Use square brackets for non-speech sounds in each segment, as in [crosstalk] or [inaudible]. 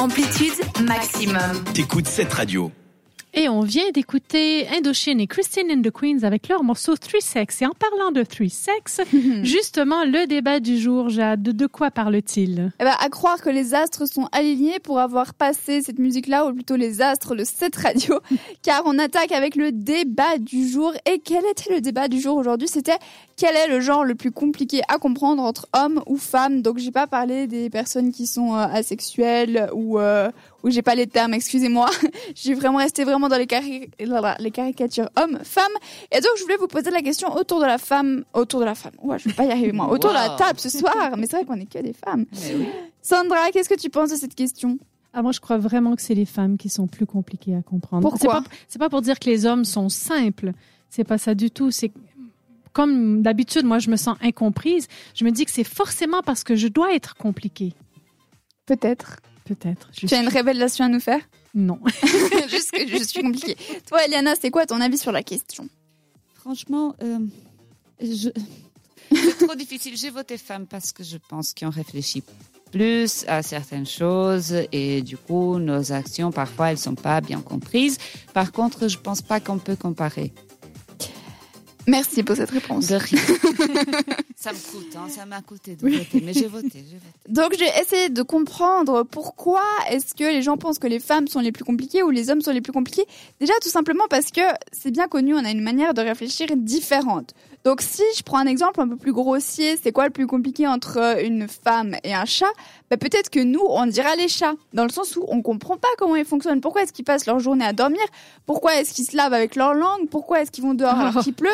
Amplitude maximum. T'écoutes cette radio. Et on vient d'écouter Indochine et Christine and the Queens avec leur morceau Three Sex. Et en parlant de Three Sex, [laughs] justement, le débat du jour, Jade, de quoi parle-t-il? Eh ben, à croire que les astres sont alignés pour avoir passé cette musique-là, ou plutôt les astres, le 7 radio, [laughs] car on attaque avec le débat du jour. Et quel était le débat du jour aujourd'hui? C'était quel est le genre le plus compliqué à comprendre entre hommes ou femmes Donc, j'ai pas parlé des personnes qui sont euh, asexuelles ou euh, où j'ai pas les termes, excusez-moi. [laughs] j'ai vraiment resté vraiment dans les, cari- les caricatures hommes-femmes. Et donc, je voulais vous poser la question autour de la femme, autour de la femme. Ouais, je vais pas y arriver moi. [laughs] Autour de la table ce soir. Mais c'est vrai qu'on est que des femmes. Sandra, qu'est-ce que tu penses de cette question? Ah, moi, je crois vraiment que c'est les femmes qui sont plus compliquées à comprendre. Pourquoi? C'est pas, pas pour dire que les hommes sont simples. C'est pas ça du tout. C'est comme d'habitude, moi, je me sens incomprise. Je me dis que c'est forcément parce que je dois être compliquée. Peut-être. Peut-être. Tu as une révélation à nous faire? Non. [laughs] Juste que je suis compliquée. Toi, Eliana, c'est quoi ton avis sur la question? Franchement, euh, je... [laughs] c'est trop difficile. J'ai voté femme parce que je pense qu'on réfléchit plus à certaines choses et du coup, nos actions, parfois, elles sont pas bien comprises. Par contre, je pense pas qu'on peut comparer. Merci pour cette réponse. De rien. [laughs] ça me coûte, hein, ça m'a coûté de voter, mais j'ai voté, voté. Donc, j'ai essayé de comprendre pourquoi est-ce que les gens pensent que les femmes sont les plus compliquées ou les hommes sont les plus compliqués. Déjà, tout simplement parce que c'est bien connu, on a une manière de réfléchir différente. Donc, si je prends un exemple un peu plus grossier, c'est quoi le plus compliqué entre euh, une femme et un chat? Bah, Peut-être que nous, on dira les chats, dans le sens où on comprend pas comment ils fonctionnent. Pourquoi est-ce qu'ils passent leur journée à dormir? Pourquoi est-ce qu'ils se lavent avec leur langue? Pourquoi est-ce qu'ils vont dehors [laughs] alors qu'il pleut?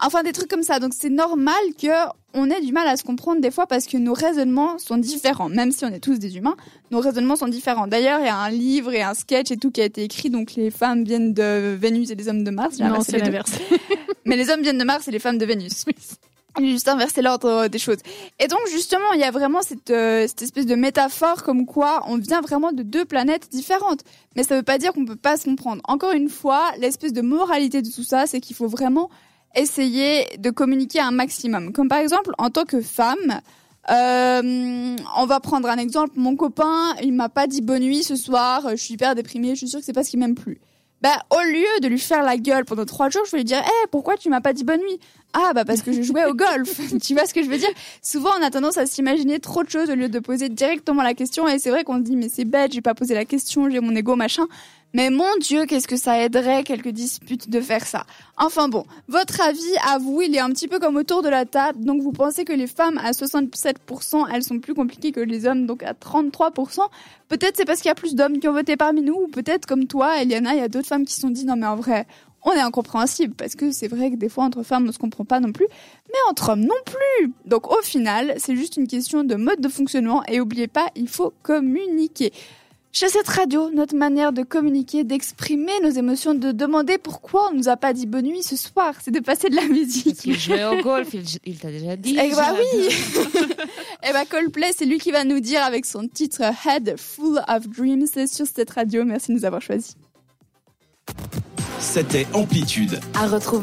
Enfin, des trucs comme ça. Donc, c'est normal que on ait du mal à se comprendre des fois parce que nos raisonnements sont différents. Même si on est tous des humains, nos raisonnements sont différents. D'ailleurs, il y a un livre et un sketch et tout qui a été écrit. Donc, les femmes viennent de Vénus et les hommes de Mars. Non, c'est l'inverse. [laughs] Mais les hommes viennent de Mars et les femmes de Vénus. J'ai juste inversé l'ordre des choses. Et donc justement, il y a vraiment cette, euh, cette espèce de métaphore comme quoi on vient vraiment de deux planètes différentes. Mais ça veut pas dire qu'on peut pas se comprendre. Encore une fois, l'espèce de moralité de tout ça, c'est qu'il faut vraiment essayer de communiquer un maximum. Comme par exemple, en tant que femme, euh, on va prendre un exemple. Mon copain, il m'a pas dit bonne nuit ce soir. Je suis hyper déprimée. Je suis sûre que c'est parce qu'il m'aime plus. Bah, au lieu de lui faire la gueule pendant trois jours, je vais lui dire, Eh, pourquoi tu m'as pas dit bonne nuit? Ah, bah parce que je jouais au golf. [laughs] tu vois ce que je veux dire? Souvent, on a tendance à s'imaginer trop de choses au lieu de poser directement la question. Et c'est vrai qu'on se dit, mais c'est bête, j'ai pas posé la question, j'ai mon ego, machin. Mais mon Dieu, qu'est-ce que ça aiderait quelques disputes de faire ça Enfin bon, votre avis, à vous, il est un petit peu comme autour de la table. Donc vous pensez que les femmes à 67%, elles sont plus compliquées que les hommes, donc à 33%. Peut-être c'est parce qu'il y a plus d'hommes qui ont voté parmi nous, ou peut-être comme toi, Eliana, il y a d'autres femmes qui se sont dit non mais en vrai, on est incompréhensible parce que c'est vrai que des fois entre femmes on se comprend pas non plus, mais entre hommes non plus. Donc au final, c'est juste une question de mode de fonctionnement et oubliez pas, il faut communiquer. Chez cette radio, notre manière de communiquer, d'exprimer nos émotions, de demander pourquoi on nous a pas dit bonne nuit ce soir, c'est de passer de la musique. Il jouait au golf, il, il t'a déjà dit. Eh bah oui [laughs] [laughs] Eh bah Coldplay, c'est lui qui va nous dire avec son titre Head Full of Dreams sur cette radio. Merci de nous avoir choisis. C'était Amplitude. À retrouver